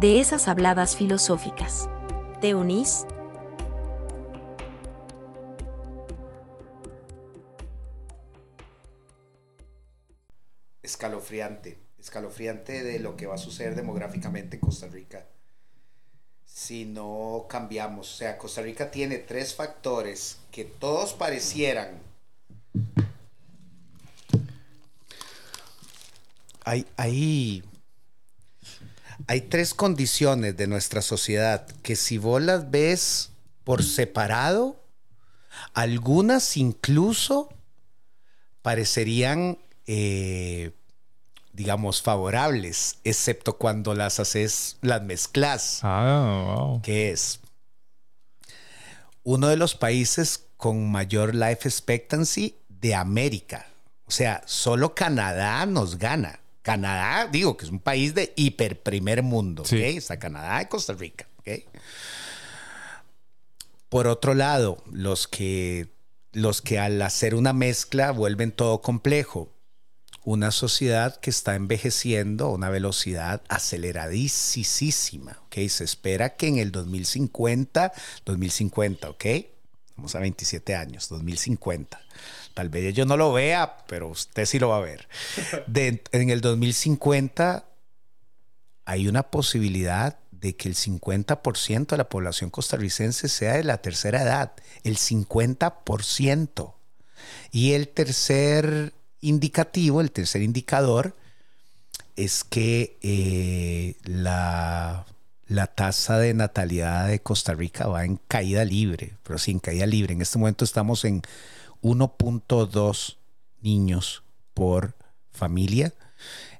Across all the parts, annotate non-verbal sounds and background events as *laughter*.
de esas habladas filosóficas. ¿Te unís? Escalofriante, escalofriante de lo que va a suceder demográficamente en Costa Rica si no cambiamos. O sea, Costa Rica tiene tres factores que todos parecieran hay, hay, hay tres condiciones de nuestra sociedad que si vos las ves por separado, algunas incluso parecerían, eh, digamos, favorables, excepto cuando las haces, las mezclas. Ah, wow. Que es uno de los países con mayor life expectancy de América. O sea, solo Canadá nos gana. Canadá, digo que es un país de hiper primer mundo, Sí. ¿ok? Está Canadá y Costa Rica, ¿ok? Por otro lado, los que, los que al hacer una mezcla vuelven todo complejo. Una sociedad que está envejeciendo a una velocidad aceleradísima, ¿ok? Se espera que en el 2050, 2050, ¿ok? Vamos a 27 años, 2050. Tal vez yo no lo vea, pero usted sí lo va a ver. *laughs* De- en el 2050 hay una posibilidad de que el 50% de la población costarricense sea de la tercera edad, el 50%. Y el tercer indicativo, el tercer indicador, es que eh, la, la tasa de natalidad de Costa Rica va en caída libre, pero sí en caída libre. En este momento estamos en 1.2 niños por familia.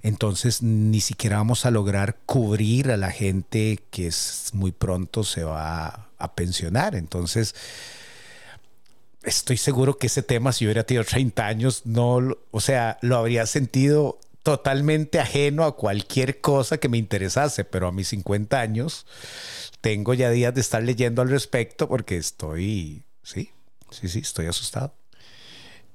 Entonces ni siquiera vamos a lograr cubrir a la gente que es muy pronto se va a pensionar. Entonces estoy seguro que ese tema, si hubiera tenido 30 años, no, o sea, lo habría sentido totalmente ajeno a cualquier cosa que me interesase, pero a mis 50 años tengo ya días de estar leyendo al respecto porque estoy, sí, sí, sí, estoy asustado.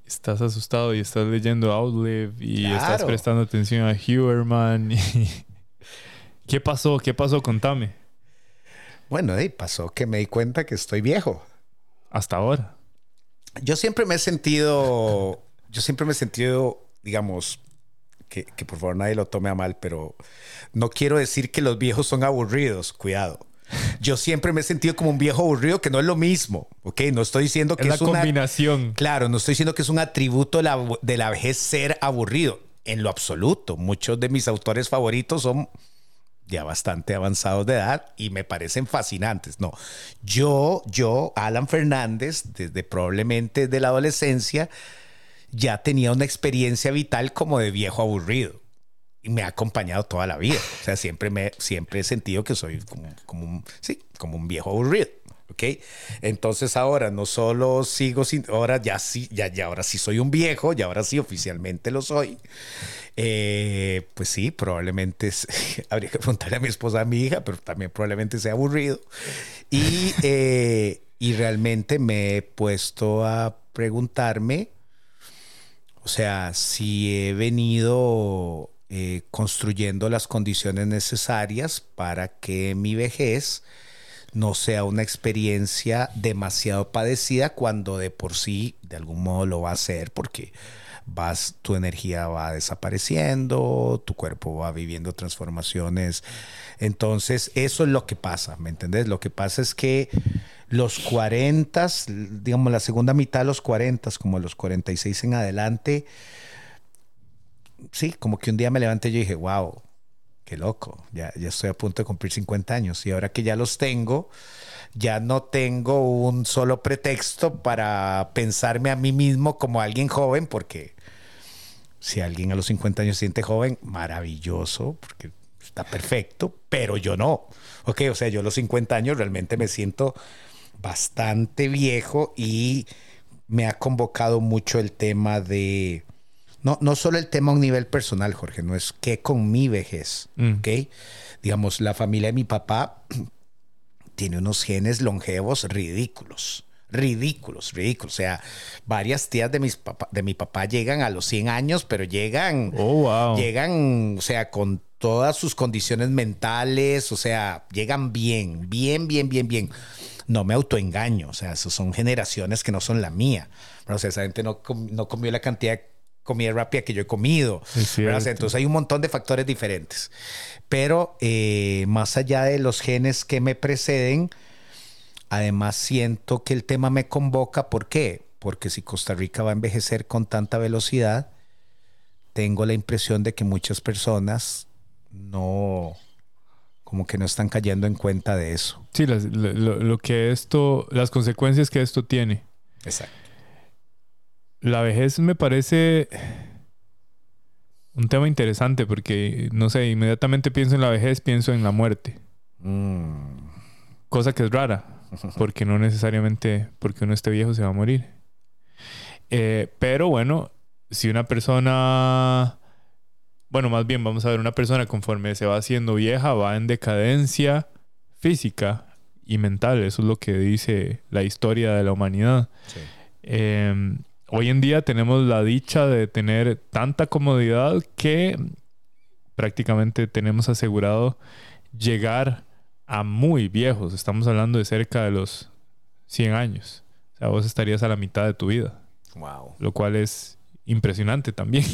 Estás asustado y estás leyendo Outlive y estás prestando atención a Huberman. y- *laughs* ¿Qué pasó? ¿Qué pasó? Contame. Bueno, y pasó que me di cuenta que estoy viejo. Hasta ahora. Yo siempre me he sentido, yo siempre me he sentido, digamos, que, que por favor nadie lo tome a mal, pero no quiero decir que los viejos son aburridos, cuidado. Yo siempre me he sentido como un viejo aburrido, que no es lo mismo, ¿ok? No estoy diciendo que Es es, la una... combinación. Claro, no estoy diciendo que es un atributo de la, de la vejez ser aburrido, en lo absoluto. Muchos de mis autores favoritos son ya bastante avanzados de edad y me parecen fascinantes. No, yo, yo, Alan Fernández, desde probablemente de la adolescencia, ya tenía una experiencia vital como de viejo aburrido. Y me ha acompañado toda la vida. O sea, siempre, me, siempre he sentido que soy como, como, un, sí, como un viejo aburrido. ¿Ok? Entonces ahora no solo sigo sin, ahora ya sí, ya, ya ahora sí soy un viejo, y ahora sí oficialmente lo soy. Eh, pues sí, probablemente *laughs* es- habría que preguntarle a mi esposa, a mi hija, pero también probablemente sea aburrido. Y, eh, y realmente me he puesto a preguntarme, o sea, si he venido eh, construyendo las condiciones necesarias para que mi vejez no sea una experiencia demasiado padecida cuando de por sí de algún modo lo va a ser porque vas tu energía va desapareciendo, tu cuerpo va viviendo transformaciones. Entonces, eso es lo que pasa, ¿me entendés? Lo que pasa es que los 40, digamos la segunda mitad de los 40, como los 46 en adelante, sí, como que un día me levanté y yo dije, wow, qué loco, ya, ya estoy a punto de cumplir 50 años y ahora que ya los tengo, ya no tengo un solo pretexto para pensarme a mí mismo como alguien joven, porque si alguien a los 50 años se siente joven, maravilloso, porque está perfecto, pero yo no. Ok, o sea, yo a los 50 años realmente me siento bastante viejo y me ha convocado mucho el tema de... No, no solo el tema a un nivel personal, Jorge, no es que con mi vejez, Mm. ¿ok? Digamos, la familia de mi papá tiene unos genes longevos ridículos. Ridículos, ridículos. O sea, varias tías de, mis papá, de mi papá llegan a los 100 años, pero llegan, Oh, wow. llegan, o sea, con todas sus condiciones mentales, o sea, llegan bien, bien, bien, bien, bien. No me autoengaño, o sea, son generaciones que no son la mía. Pero, o sea, esa gente no, no comió la cantidad de comida rápida que yo he comido. Entonces hay un montón de factores diferentes. Pero eh, más allá de los genes que me preceden, además siento que el tema me convoca. ¿Por qué? Porque si Costa Rica va a envejecer con tanta velocidad, tengo la impresión de que muchas personas no, como que no están cayendo en cuenta de eso. Sí, las- lo- lo que esto, las consecuencias que esto tiene. Exacto. La vejez me parece un tema interesante porque, no sé, inmediatamente pienso en la vejez, pienso en la muerte. Mm, Cosa que es rara, *laughs* porque no necesariamente porque uno esté viejo se va a morir. Eh, pero bueno, si una persona, bueno, más bien vamos a ver, una persona conforme se va haciendo vieja va en decadencia física y mental. Eso es lo que dice la historia de la humanidad. sí. Eh, hoy en día tenemos la dicha de tener tanta comodidad que prácticamente tenemos asegurado llegar a muy viejos. Estamos hablando de cerca de los 100 años. O sea, vos estarías a la mitad de tu vida, Wow. lo cual es impresionante también.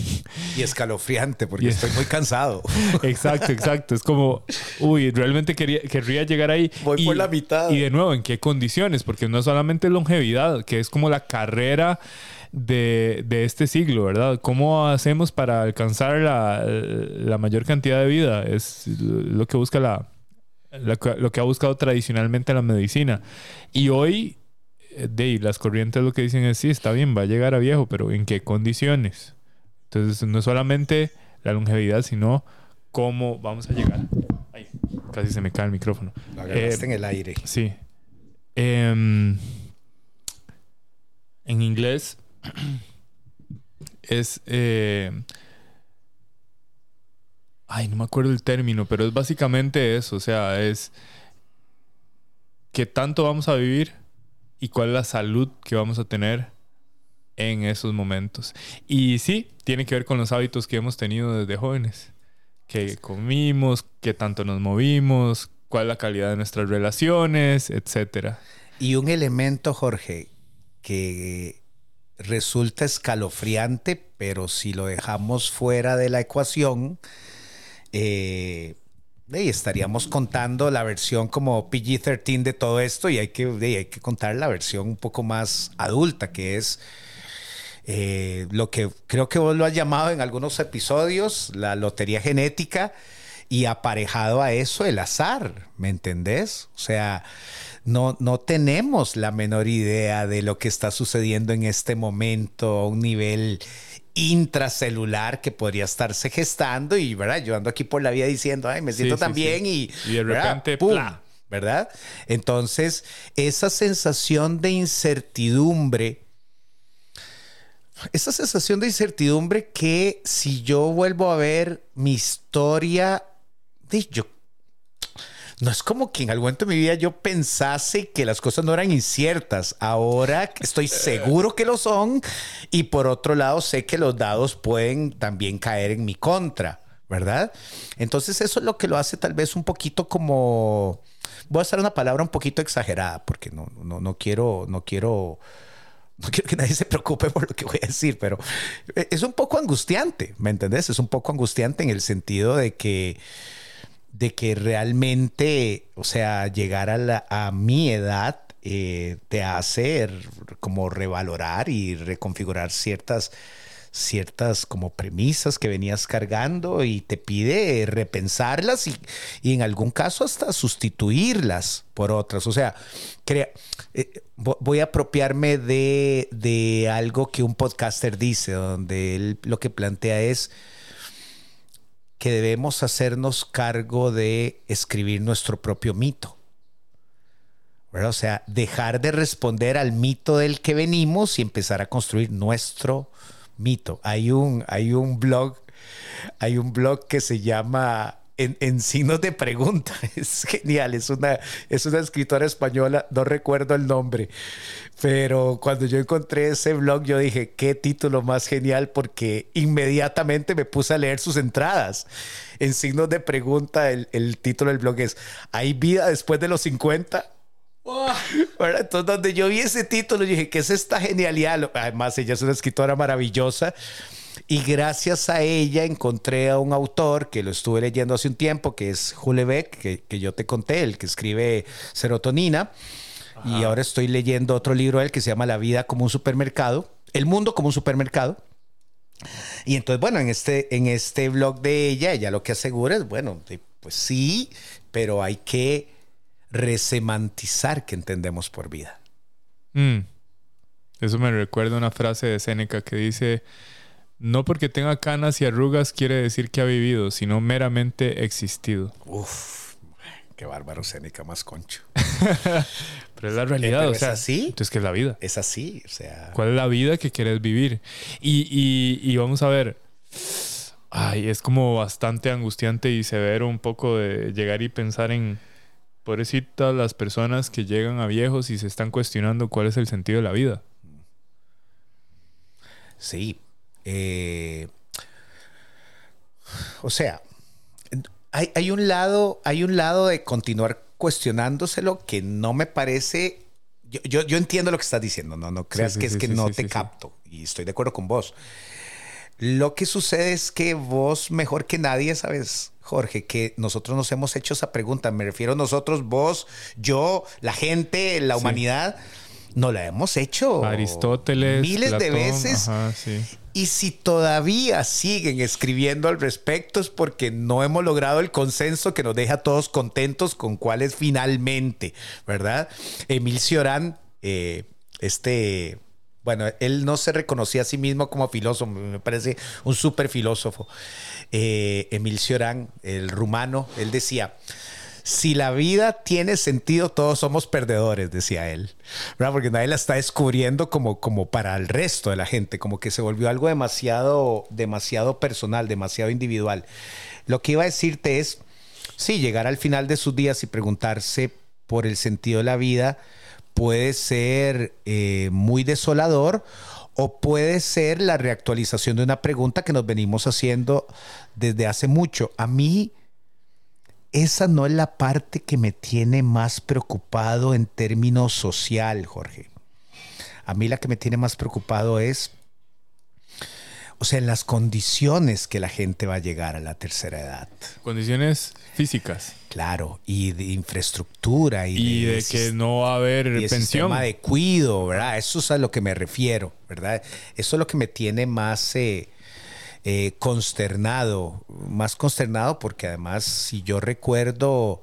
Y escalofriante porque Y- estoy muy cansado. *laughs* exacto, exacto. Es como, uy, realmente quería, querría llegar ahí. Voy por la mitad. Y de nuevo, ¿en qué condiciones? Porque no solamente longevidad, que es como la carrera de, de este siglo, ¿verdad? ¿Cómo hacemos para alcanzar la, la mayor cantidad de vida? Es lo que busca la, lo que ha buscado tradicionalmente la medicina. Y hoy, de ahí, las corrientes lo que dicen es, sí, está bien, va a llegar a viejo, pero ¿en qué condiciones? Entonces, no solamente la longevidad, sino cómo vamos a llegar. Ay, casi se me cae el micrófono. Lo Eh, en el aire. Sí. Em, en inglés es... eh, ay, no me acuerdo el término, pero es básicamente eso. O sea, es qué tanto vamos a vivir y cuál es la salud que vamos a tener en esos momentos. Y sí, tiene que ver con los hábitos que hemos tenido desde jóvenes. Qué comimos, qué tanto nos movimos, cuál es la calidad de nuestras relaciones, etcétera. Y un elemento, Jorge, que resulta escalofriante, pero si lo dejamos fuera de la ecuación, eh, de, estaríamos contando la versión como PG-13 de todo esto y hay que, hay que contar la versión un poco más adulta, que es eh, lo que creo que vos lo has llamado en algunos episodios, la lotería genética, y aparejado a eso el azar, ¿me entendés? O sea, no, no tenemos la menor idea de lo que está sucediendo en este momento a un nivel intracelular que podría estarse gestando y, ¿verdad? Yo ando aquí por la vida diciendo, ay, me siento sí, tan sí. bien y, Y de ¿verdad? repente, ¡pum! ¡pla! ¿verdad? Entonces, esa sensación de incertidumbre, esa sensación de incertidumbre que si yo vuelvo a ver mi historia, de yo no es como que en algún momento de mi vida yo pensase que las cosas no eran inciertas. Ahora estoy seguro que lo son. Y por otro lado, sé que los dados pueden también caer en mi contra, ¿verdad? Entonces eso es lo que lo hace tal vez un poquito como... Voy a usar una palabra un poquito exagerada porque no, no, no quiero... No quiero no quiero que nadie se preocupe por lo que voy a decir, pero es un poco angustiante, ¿me entendés? Es un poco angustiante en el sentido de que de que realmente, o sea, llegar a, la, a mi edad eh, te hace como revalorar y reconfigurar ciertas, ciertas como premisas que venías cargando y te pide repensarlas y, y en algún caso hasta sustituirlas por otras. O sea, crea, eh, voy a apropiarme de, de algo que un podcaster dice, donde él lo que plantea es que debemos hacernos cargo de escribir nuestro propio mito. O sea, dejar de responder al mito del que venimos y empezar a construir nuestro mito. Hay un, hay un blog, hay un blog que se llama en, signos de pregunta. *laughs* Es genial, es una, es una escritora española, no recuerdo el nombre, pero cuando yo encontré ese blog yo dije, qué título más genial porque inmediatamente me puse a leer sus entradas. En signos de pregunta, el, el título del blog es, ¿hay vida después de los 50? Entonces, donde yo vi ese título, dije, ¿qué es esta genialidad? Además, ella es una escritora maravillosa. Y gracias a ella encontré a un autor que lo estuve leyendo hace un tiempo, que es Hulebeck, que, que yo te conté, el que escribe Serotonina. Y ahora estoy leyendo otro libro de él que se llama La vida como un supermercado, El mundo como un supermercado. Y entonces, bueno, en este, en este blog de ella, ella lo que asegura es, bueno, pues sí, pero hay que resemantizar que entendemos por vida. Mm. Eso me recuerda una frase de Séneca que dice, no porque tenga canas y arrugas quiere decir que ha vivido, sino meramente existido. Uf, qué bárbaro Séneca más concho. *laughs* Pero es la realidad, o sea, ¿es así? Entonces, ¿qué es la vida? Es así, o sea... ¿Cuál es la vida que quieres vivir? Y, y, y vamos a ver... Ay, es como bastante angustiante y severo un poco de llegar y pensar en Pobrecitas las personas que llegan a viejos y se están cuestionando cuál es el sentido de la vida. Sí. Eh, o sea, hay, un lado, hay un lado de continuar cuestionándoselo que no me parece. Yo, yo, entiendo lo que estás diciendo, no, no creas que es que no te capto. Y estoy de acuerdo con vos. Lo que sucede es que vos, mejor que nadie, sabes, Jorge, que nosotros nos hemos hecho esa pregunta. Me refiero a nosotros, vos, yo, la gente, la humanidad. No la hemos hecho. Aristóteles. Miles de veces. Y si todavía siguen escribiendo al respecto es porque no hemos logrado el consenso que nos deja todos contentos con cuál es finalmente, ¿verdad? Emil Cioran, eh, este bueno, él no se reconocía a sí mismo como filósofo, me parece un súper filósofo. Eh, Emil Cioran, el rumano, él decía, si la vida tiene sentido, todos somos perdedores, decía él. Porque nadie la está descubriendo como, como para el resto de la gente, como que se volvió algo demasiado, demasiado personal, demasiado individual. Lo que iba a decirte es, sí, llegar al final de sus días y preguntarse por el sentido de la vida, puede ser eh, muy desolador o puede ser la reactualización de una pregunta que nos venimos haciendo desde hace mucho. A mí, esa no es la parte que me tiene más preocupado en términos social, Jorge. A mí la que me tiene más preocupado es o sea, en las condiciones que la gente va a llegar a la tercera edad. Condiciones físicas. Claro, y de infraestructura. Y, de, que no va a haber y pensión. Sistema de cuido, ¿verdad? Eso es a lo que me refiero, ¿verdad? Eso es lo que me tiene más eh, eh, consternado, más consternado porque además si yo recuerdo,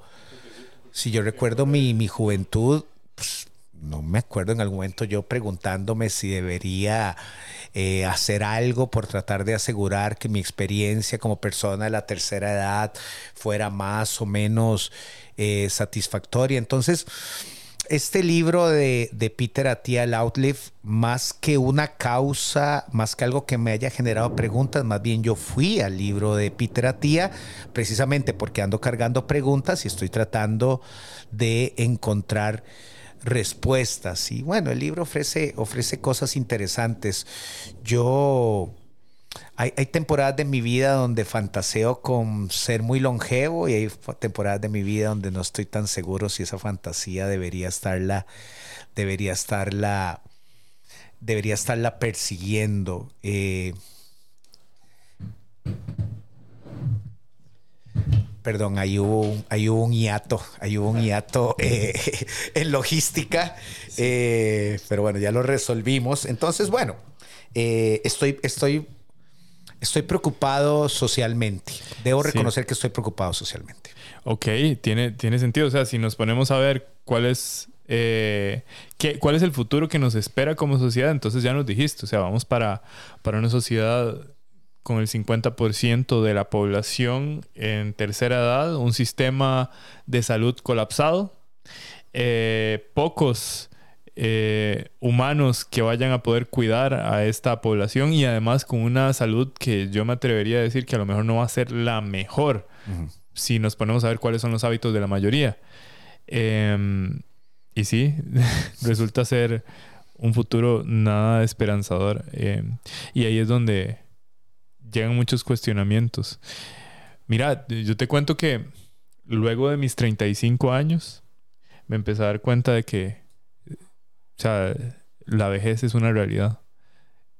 si yo recuerdo mi, mi juventud, pues, no me acuerdo en algún momento yo preguntándome si debería eh, hacer algo por tratar de asegurar que mi experiencia como persona de la tercera edad fuera más o menos eh, satisfactoria. Entonces, este libro de, Peter Atia Outlive, más que una causa, más que algo que me haya generado preguntas, más bien yo fui al libro de Peter Atia precisamente porque ando cargando preguntas y estoy tratando de encontrar respuestas. Y bueno, el libro ofrece, ofrece cosas interesantes. Yo... Hay, hay, temporadas de mi vida donde fantaseo con ser muy longevo y hay temporadas de mi vida donde no estoy tan seguro si esa fantasía debería estarla, debería estarla, debería estarla persiguiendo. Eh, perdón, ahí hubo un, un hiato, hubo un hiato eh, *laughs* en logística, eh, pero bueno, ya lo resolvimos. Entonces, bueno, estoy, estoy, estoy preocupado socialmente. Debo reconocer que estoy preocupado socialmente. Ok, tiene, tiene sentido. O sea, si nos ponemos a ver cuál es, qué, cuál es el futuro que nos espera como sociedad, entonces ya nos dijiste, o sea, vamos para, para una sociedad con el 50% de la población en tercera edad, un sistema de salud colapsado, eh, pocos eh, humanos que vayan a poder cuidar a esta población y además con una salud que yo me atrevería a decir que a lo mejor no va a ser la mejor si nos ponemos a ver cuáles son los hábitos de la mayoría. Em, y sí, *laughs* resulta ser un futuro nada esperanzador. Em, y ahí es donde llegan muchos cuestionamientos. Mira, yo te cuento que luego de mis 35 años, me empecé a dar cuenta de que, sea, la vejez es una realidad.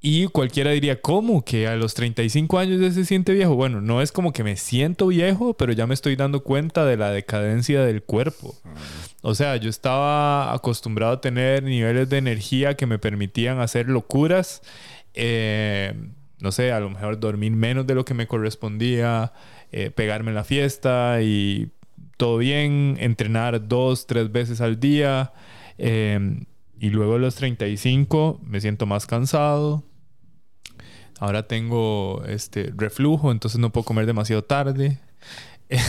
Y cualquiera diría, ¿cómo? Que a los 35 años ya se siente viejo. Bueno, no es como que me siento viejo, pero ya me estoy dando cuenta de la decadencia del cuerpo. O sea, yo estaba acostumbrado a tener niveles de energía que me permitían hacer locuras. Eh, no sé, a lo mejor dormir menos de lo que me correspondía, eh, pegarme en la fiesta y todo bien, entrenar dos, tres veces al día. Em, y luego a los 35 me siento más cansado. Ahora tengo este reflujo, entonces no puedo comer demasiado tarde. *laughs*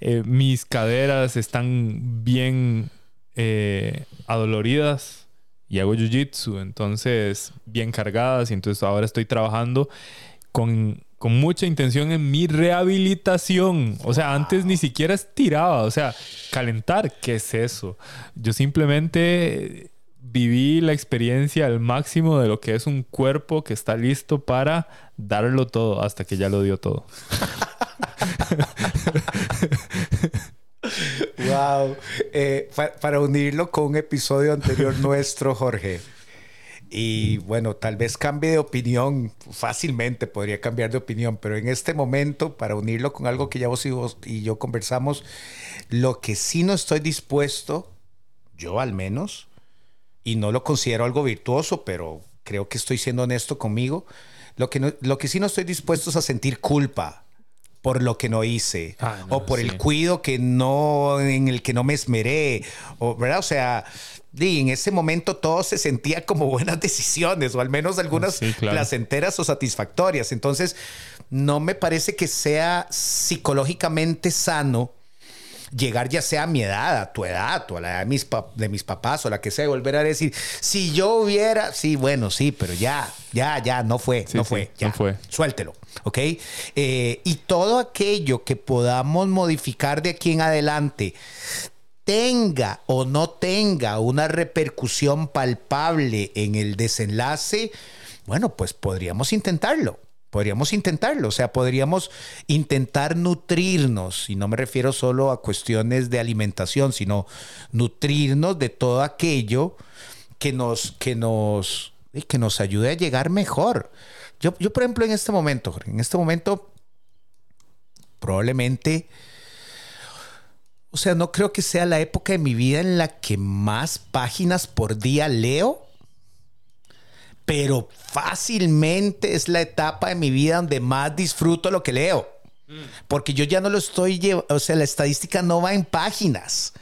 Eh, mis caderas están bien eh, adoloridas y hago jiu-jitsu, entonces bien cargadas y entonces ahora estoy trabajando con, con, mucha intención en mi rehabilitación. O sea, antes ni siquiera estiraba, o sea, calentar, ¿qué es eso? Yo simplemente viví la experiencia al máximo de lo que es un cuerpo que está listo para darlo todo hasta que ya lo dio todo. *laughs* Wow. Eh, para unirlo con un episodio anterior nuestro, Jorge. Y bueno, tal vez cambie de opinión, fácilmente podría cambiar de opinión, pero en este momento, para unirlo con algo que ya vos y, vos y yo conversamos, lo que sí no estoy dispuesto, yo al menos, y no lo considero algo virtuoso, pero creo que estoy siendo honesto conmigo, lo que, lo que sí no estoy dispuesto es a sentir culpa por lo que no hice ah, o por el cuido que no en el que no me esmeré o verdad o sea en ese momento todo se sentía como buenas *laughs* decisiones o al menos algunas placenteras o satisfactorias. Entonces no me parece que sea psicológicamente sano llegar ya sea a mi edad, a tu edad, o a la edad de mis, de mis papás, o la que sea, volver a decir, si yo hubiera, sí, bueno, sí, pero ya, ya, ya, no fue, no fue, ya, no fue. suéltelo, ¿ok? Eh, y todo aquello que podamos modificar de aquí en adelante, tenga o no tenga una repercusión palpable en el desenlace, bueno, pues podríamos intentarlo. Podríamos intentarlo, o sea, podríamos intentar nutrirnos, y no me refiero solo a cuestiones de alimentación, sino nutrirnos de todo aquello que nos, que nos, que nos ayude a llegar mejor. Yo, yo, por ejemplo, en este momento, en este momento, probablemente, o sea, no creo que sea la época de mi vida en la que más páginas por día leo pero fácilmente es la etapa de mi vida donde más disfruto lo que leo. Porque yo ya no lo estoy llevando, o sea, la estadística no va en páginas,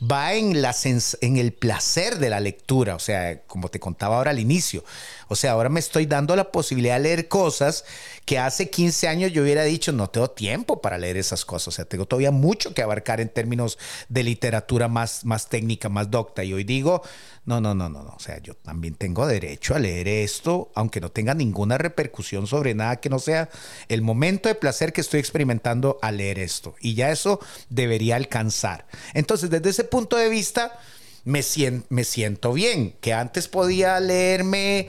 va en, la en el placer de la lectura, o sea, como te contaba ahora al inicio. O sea, ahora me estoy dando la posibilidad de leer cosas que hace 15 años yo hubiera dicho, no tengo tiempo para leer esas cosas. O sea, tengo todavía mucho que abarcar en términos de literatura más, más técnica, más docta. Y hoy digo, no, no, no, no, no. O sea, yo también tengo derecho a leer esto, aunque no tenga ninguna repercusión sobre nada que no sea el momento de placer que estoy experimentando al leer esto. Y ya eso debería alcanzar. Entonces, desde ese punto de vista, me siento, me siento bien. Que antes podía leerme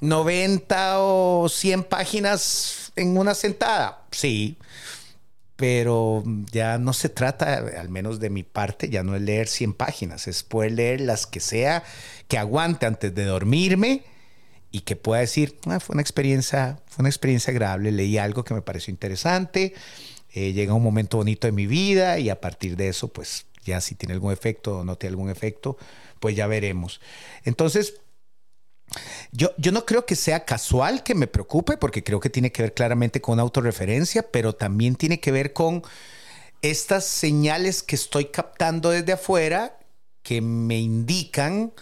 90 o 100 páginas en una sentada. Sí, pero ya no se trata, al menos de mi parte, ya no es leer 100 páginas, es poder leer las que sea, que aguante antes de dormirme y que pueda decir, ah, fue una experiencia, fue una experiencia agradable, leí algo que me pareció interesante, eh, llega un momento bonito de mi vida y a partir de eso, pues ya si tiene algún efecto o no tiene algún efecto, pues ya veremos. Entonces, yo, yo no creo que sea casual que me preocupe, porque creo que tiene que ver claramente con autorreferencia, pero también tiene que ver con estas señales que estoy captando desde afuera que me indican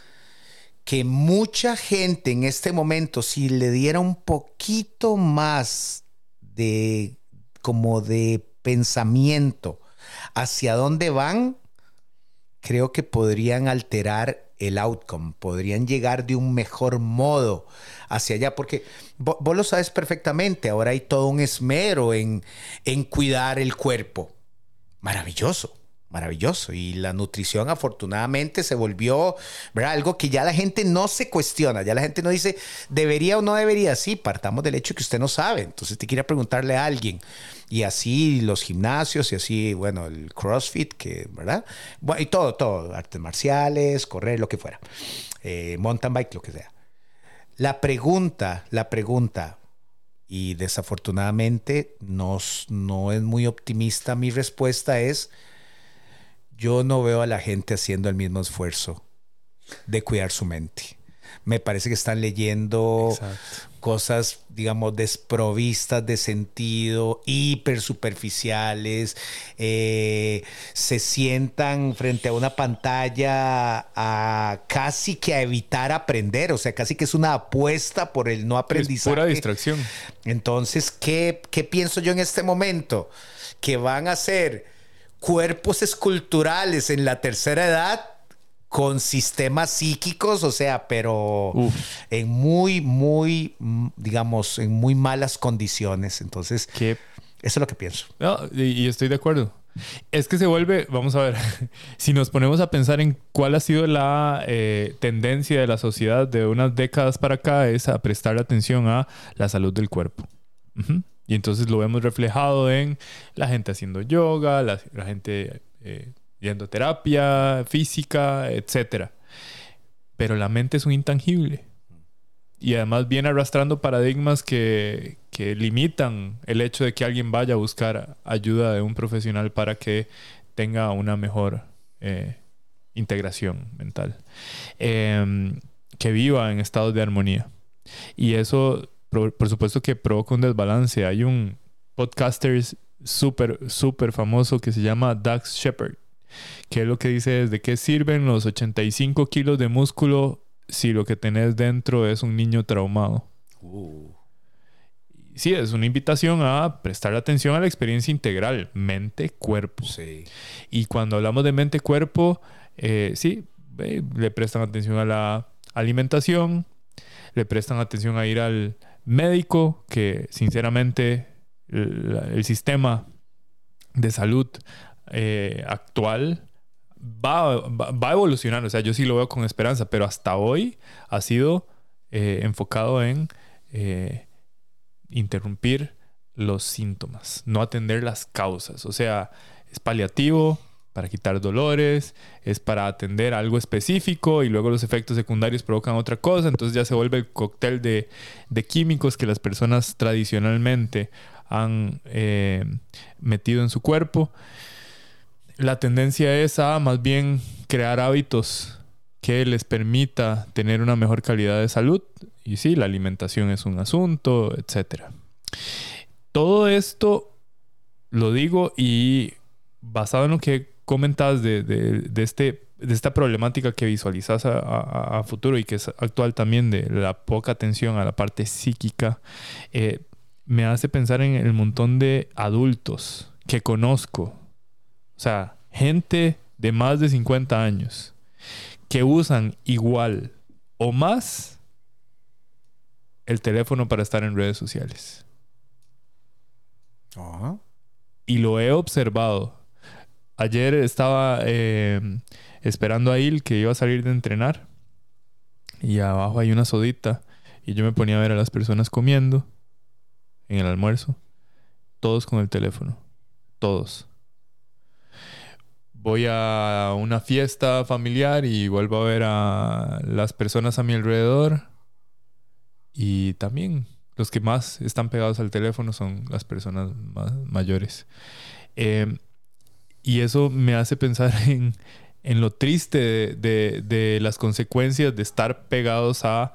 que mucha gente en este momento, si le diera un poquito más de como de pensamiento hacia dónde van, creo que podrían alterar el outcome, podrían llegar de un mejor modo hacia allá, porque vos, lo sabes perfectamente, ahora hay todo un esmero en, en cuidar el cuerpo. Maravilloso maravilloso. Y la nutrición afortunadamente se volvió ¿verdad? algo que ya la gente no se cuestiona, ya la gente no dice debería o no debería. Sí, partamos del hecho que usted no sabe. Entonces te quiere preguntarle a alguien. Y así los gimnasios y así, bueno, el CrossFit, que, ¿verdad? y todo, todo, artes marciales, correr, lo que fuera. Eh, mountain bike, lo que sea. La pregunta, la pregunta, y desafortunadamente no, no es muy optimista mi respuesta es, yo no veo a la gente haciendo el mismo esfuerzo de cuidar su mente. Me parece que están leyendo cosas, digamos, desprovistas de sentido, hiper superficiales, eh, se sientan frente a una pantalla a casi que a evitar aprender, o sea, casi que es una apuesta por el no aprendizaje. Es pura distracción. Entonces, ¿qué, ¿qué pienso yo en este momento? Que van a ser cuerpos esculturales en la tercera edad con sistemas psíquicos, o sea, pero en muy, muy, digamos, en muy malas condiciones. Entonces, eso es lo que pienso. y, estoy de acuerdo. Es que se vuelve, vamos a ver, *laughs* si nos ponemos a pensar en cuál ha sido la eh, tendencia de la sociedad de unas décadas para acá, es a prestar atención a la salud del cuerpo. Y entonces lo vemos reflejado en la gente haciendo yoga, la, gente eh, terapia física, etc. Pero la mente es un intangible. Y además viene arrastrando paradigmas que, limitan el hecho de que alguien vaya a buscar ayuda de un profesional para que tenga una mejor eh, integración mental. Em, que viva en estados de armonía. Y eso por, supuesto que provoca un desbalance. Hay un podcaster súper, súper famoso que se llama Dax Shepard, que es lo que dice es de qué sirven los 85 kilos de músculo si lo que tenés dentro es un niño traumado. Uh. Sí, es una invitación a prestar atención a la experiencia integral, mente-cuerpo. Sí. Y cuando hablamos de mente-cuerpo, eh, sí, le prestan atención a la alimentación, le prestan atención a ir al, médico que sinceramente el, sistema de salud eh, actual va, va, a evolucionar. O sea, yo sí lo veo con esperanza, pero hasta hoy ha sido eh, enfocado en eh, interrumpir los síntomas, no atender las causas. O sea, es paliativo, para quitar dolores, es para atender algo específico y luego los efectos secundarios provocan otra cosa, entonces ya se vuelve el cóctel de, químicos que las personas tradicionalmente han eh, metido en su cuerpo. La tendencia es a más bien crear hábitos que les permita tener una mejor calidad de salud y sí, la alimentación es un asunto, etc. Todo esto lo digo y basado en lo que comentas de, de, este, de esta problemática que visualizas a, futuro y que es actual también de la poca atención a la parte psíquica, eh, me hace pensar en el montón de adultos que conozco. O sea, gente de más de 50 años que usan igual o más el teléfono para estar en redes sociales. Y lo he observado Ayer estaba eh, esperando a Il que iba a salir de entrenar. Y abajo hay una sodita. Y yo me ponía a ver a las personas comiendo en el almuerzo. Todos con el teléfono. Todos. Voy a una fiesta familiar y vuelvo a ver a las personas a mi alrededor. Y también los que más están pegados al teléfono son las personas más mayores. Eh, y eso me hace pensar *laughs* en, lo triste de, las consecuencias de estar pegados a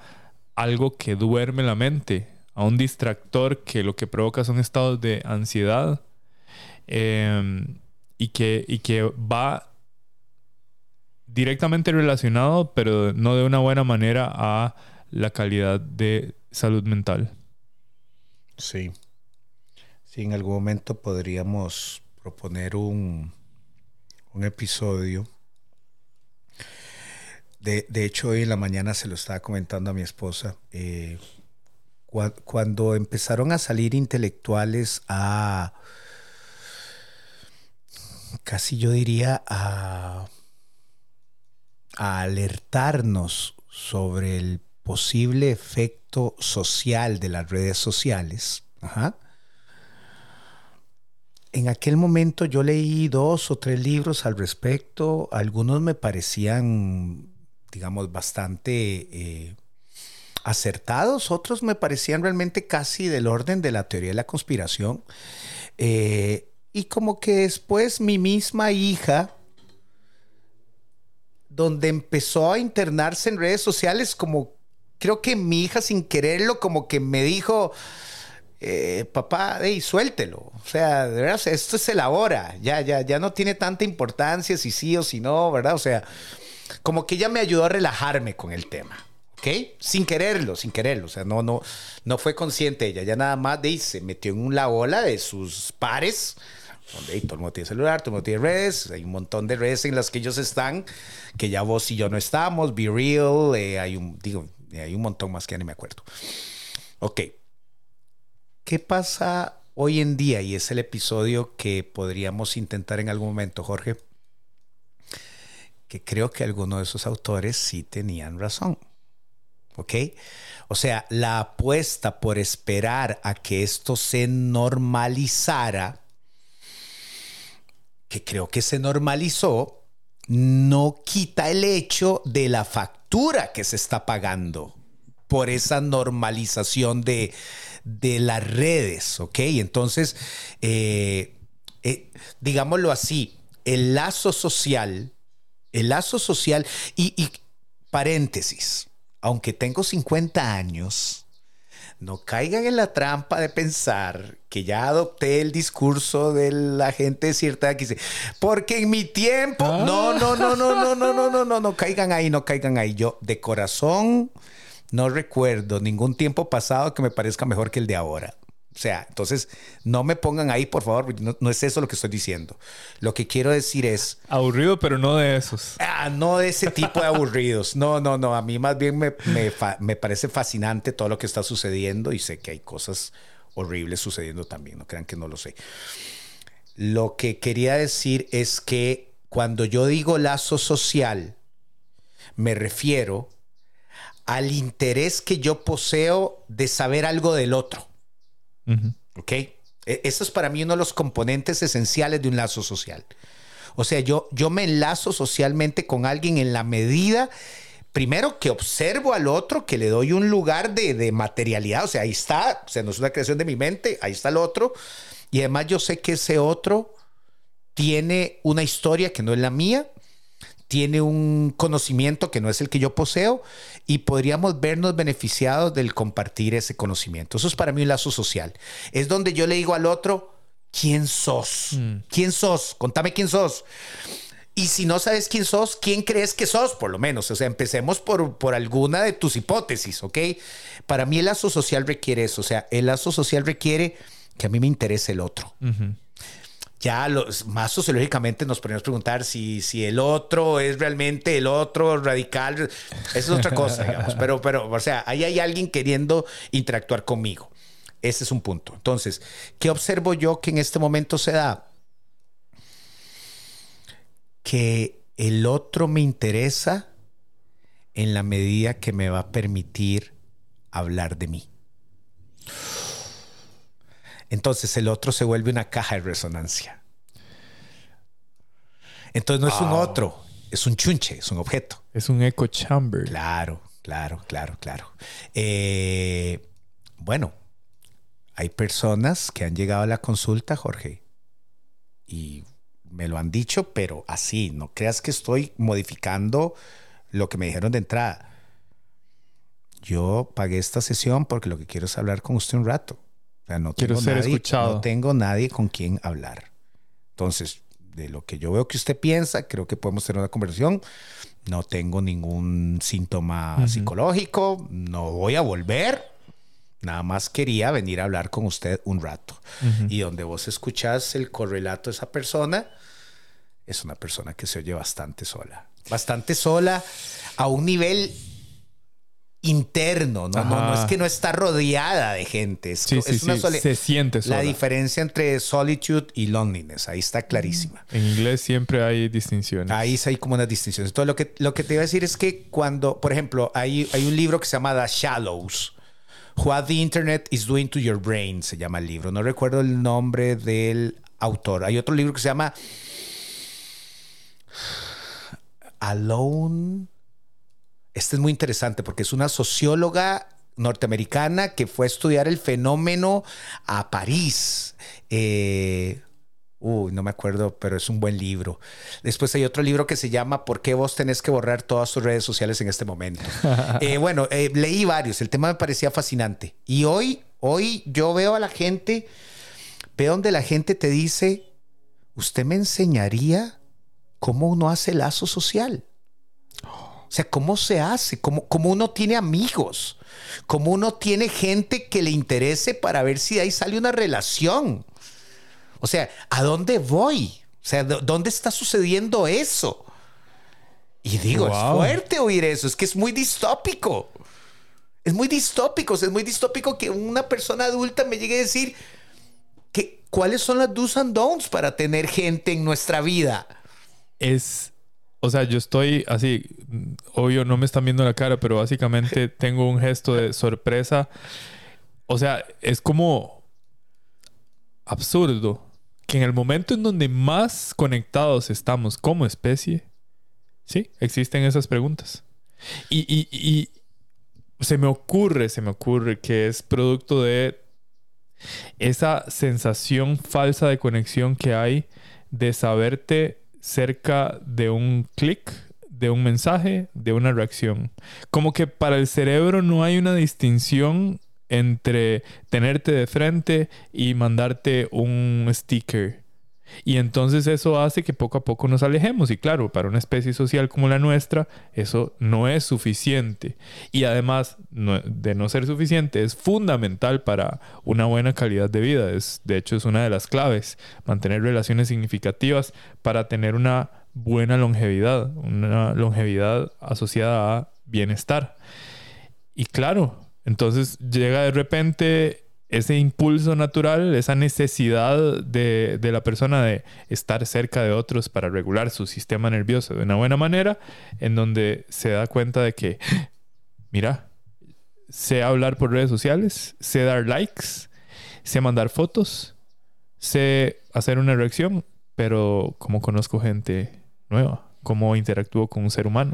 algo que duerme la mente, a un distractor que lo que provoca son estados de ansiedad em, y, que, y que va directamente relacionado, pero no de una buena manera a la calidad de salud mental. Sí. Sí, en algún momento podríamos proponer un, un episodio. De, de, hecho, hoy en la mañana se lo estaba comentando a mi esposa. Eh, cuando empezaron a salir intelectuales a, casi yo diría, a, a alertarnos sobre el posible efecto social de las redes sociales. En aquel momento yo leí dos o tres libros al respecto. Algunos me parecían, digamos, bastante eh, acertados, otros me parecían realmente casi del orden de la teoría de la conspiración. Eh, y como que después mi misma hija, donde empezó a internarse en redes sociales, como creo que mi hija sin quererlo, como que me dijo, eh, papá, hey, suéltelo. O sea, de verdad, esto es el ahora. Ya, ya, ya no tiene tanta importancia si sí o si no, ¿verdad? O sea, como que ella me ayudó a relajarme con el tema. Sin quererlo, sin quererlo. O sea, no, no, no fue consciente ella. Ya nada más de se metió en una ola de sus pares, donde todo el mundo tiene celular, todo el mundo tiene redes. Hay un montón de redes en las que ellos están, que ya vos y yo no estamos. Be Real, eh, hay un, digo, hay un montón más que ya ni me acuerdo. Ok. ¿Qué pasa hoy en día? Y es el episodio que podríamos intentar en algún momento, Jorge. Que creo que algunos de esos autores sí tenían razón. ¿Ok? O sea, la apuesta por esperar a que esto se normalizara, que creo que se normalizó, no quita el hecho de la factura que se está pagando por esa normalización de, las redes, ¿ok? Entonces, eh, eh, digámoslo así, el lazo social, el lazo social y paréntesis, aunque tengo 50 años, no caigan en la trampa de pensar que ya adopté el discurso de la gente de cierta que dice, porque en mi tiempo, no, no, no, no, no, no, no, no, no, no caigan ahí, no caigan ahí. Yo de corazón no recuerdo ningún tiempo pasado que me parezca mejor que el de ahora. O sea, entonces no me pongan ahí, por favor, no, es eso lo que estoy diciendo. Lo que quiero decir es... Aburrido, pero no de esos. Ah, no de ese tipo de aburridos. No, no, no. A mí más bien me, me, parece fascinante todo lo que está sucediendo y sé que hay cosas horribles sucediendo también. No crean que no lo sé. Lo que quería decir es que cuando yo digo lazo social, me refiero al interés que yo poseo de saber algo del otro. ¿Ok? E, eso es para mí uno de los componentes esenciales de un lazo social. O sea, yo, yo me enlazo socialmente con alguien en la medida, primero, que observo al otro, que le doy un lugar de, de materialidad. O sea, ahí está, o sea, no es una creación de mi mente, ahí está el otro. Y además yo sé que ese otro tiene una historia que no es la mía, tiene un conocimiento que no es el que yo poseo y podríamos vernos beneficiados del compartir ese conocimiento. Eso es para mí un lazo social. Es donde yo le digo al otro, ¿quién sos? Mm. ¿Quién sos? Contame quién sos. Y si no sabes quién sos, ¿quién crees que sos? Por lo menos. O sea, empecemos por, por alguna de tus hipótesis, ¿ok? Para mí el lazo social requiere eso. O sea, el lazo social requiere que a mí me interese el otro ya los, más sociológicamente nos podemos preguntar si, si el otro es realmente el otro radical. Eso es otra cosa, *laughs* digamos. Pero, pero, o sea, ahí hay alguien queriendo interactuar conmigo. Ese es un punto. Entonces, ¿qué observo yo que en este momento se da? Que el otro me interesa en la medida que me va a permitir hablar de mí. Entonces el otro se vuelve una caja de resonancia. Entonces no es un otro, es un chunche, es un objeto. Es un echo chamber. Claro, claro, claro, claro. Eh, bueno, hay personas que han llegado a la consulta, Jorge, y me lo han dicho, pero así, no creas que estoy modificando lo que me dijeron de entrada. Yo pagué esta sesión porque lo que quiero es hablar con usted un rato no Quiero ser escuchado. No tengo nadie con quien hablar. Entonces, de lo que yo veo que usted piensa, creo que podemos tener una conversación. No tengo ningún síntoma psicológico, no voy a volver. Nada más quería venir a hablar con usted un rato. Y donde vos escuchás el correlato de esa persona, es una persona que se oye bastante sola. Bastante sola a un nivel interno, ¿no? No, es que no está rodeada de gente. Es, una Se siente sola. La diferencia entre solitude y loneliness, ahí está clarísima. En inglés siempre hay distinciones. Ahí hay como unas distinciones. Entonces, lo que, lo que te iba a decir es que cuando, por ejemplo, hay, hay un libro que se llama The Shallows. What the Internet is Doing to Your Brain, se llama el libro. No recuerdo el nombre del autor. Hay otro libro que se llama Alone este es muy interesante porque es una socióloga norteamericana que fue a estudiar el fenómeno a París. Eh, uy, no me acuerdo, pero es un buen libro. Después hay otro libro que se llama ¿Por qué vos tenés que borrar todas tus redes sociales en este momento? *laughs* Eh, bueno, eh, leí varios, el tema me parecía fascinante. Y hoy, hoy yo veo a la gente, veo donde la gente te dice, ¿usted me enseñaría cómo uno hace lazo social? O sea, ¿cómo se hace? ¿Cómo, cómo uno tiene amigos? ¿Cómo uno tiene gente que le interese para ver si ahí sale una relación? O sea, ¿a dónde voy? O sea, ¿dónde está sucediendo eso? Y digo, es fuerte oír eso, es que es muy distópico. Es muy distópico, es muy distópico que una persona adulta me llegue a decir que cuáles son las do's and don'ts para tener gente en nuestra vida. Es o sea, yo estoy así, obvio no me están viendo la cara, pero básicamente *laughs* tengo un gesto de sorpresa. O sea, es como absurdo que en el momento en donde más conectados estamos como especie, sí, existen esas preguntas. Y, y, y se me ocurre, se me ocurre que es producto de esa sensación falsa de conexión que hay de saberte cerca de un clic, de un mensaje, de una reacción. Como que para el cerebro no hay una distinción entre tenerte de frente y mandarte un sticker y entonces eso hace que poco a poco nos alejemos. Y claro, para una especie social como la nuestra, eso no es suficiente. Y además de no ser suficiente, es fundamental para una buena calidad de vida. Es, de hecho, es una de las claves. Mantener relaciones significativas para tener una buena longevidad. Una longevidad asociada a bienestar. Y claro, entonces llega de repente ese impulso natural, esa necesidad de, la persona de estar cerca de otros para regular su sistema nervioso de una buena manera, en donde se da cuenta de que, mira, sé hablar por redes sociales, sé dar likes, sé mandar fotos, sé hacer una reacción, pero como conozco gente nueva, cómo interactúo con un ser humano.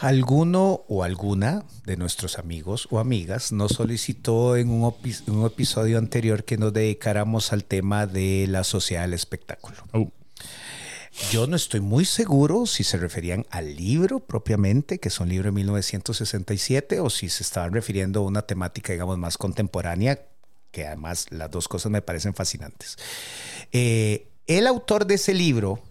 Alguno o alguna de nuestros amigos o amigas nos solicitó en un, episodio anterior que nos dedicáramos al tema de la sociedad del espectáculo. Oh. Yo no estoy muy seguro si se referían al libro propiamente, que es un libro de 1967, o si se estaban refiriendo a una temática, digamos, más contemporánea, que además las dos cosas me parecen fascinantes. Eh, el autor de ese libro,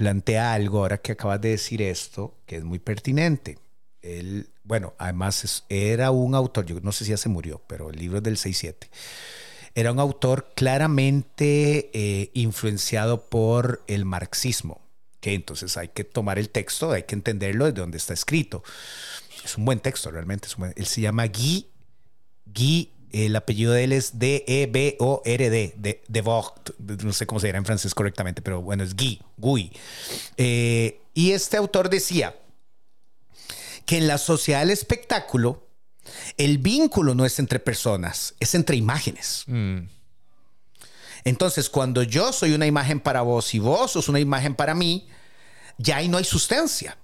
plantea algo, ahora que acabas de decir esto, que es muy pertinente. Él, bueno, además era un autor, yo no sé si ya se murió, pero el libro es del 6-7. Era un autor claramente eh, influenciado por el marxismo, que entonces hay que tomar el texto, hay que entenderlo desde donde está escrito. Es un buen texto, realmente. él se llama Guy, Guy el apellido de él es D-E-B-O-R-D, de, de Vogt, no sé cómo se dirá en francés correctamente, pero bueno, es Guy, Guy. Eh, y este autor decía que en la sociedad del espectáculo, el vínculo no es entre personas, es entre imágenes. Mm. Entonces, cuando yo soy una imagen para vos y vos sos una imagen para mí, ya ahí no hay sustancia.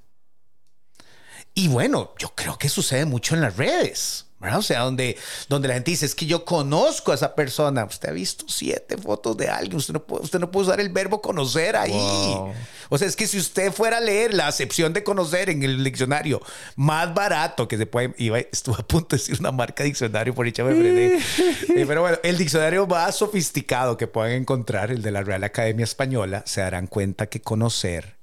Y bueno, yo creo que sucede mucho en las redes. O sea, donde, donde la gente dice, es que yo conozco a esa persona. Usted ha visto siete fotos de alguien. Usted no puede, usted no puede usar el verbo conocer ahí. O sea, es que si usted fuera a leer la acepción de conocer en el diccionario más barato que se puede... Iba, estuve a punto de decir una marca de diccionario, por dicha me frené. *laughs* Eh, pero bueno, el diccionario más sofisticado que pueden encontrar, el de la Real Academia Española, se darán cuenta que conocer,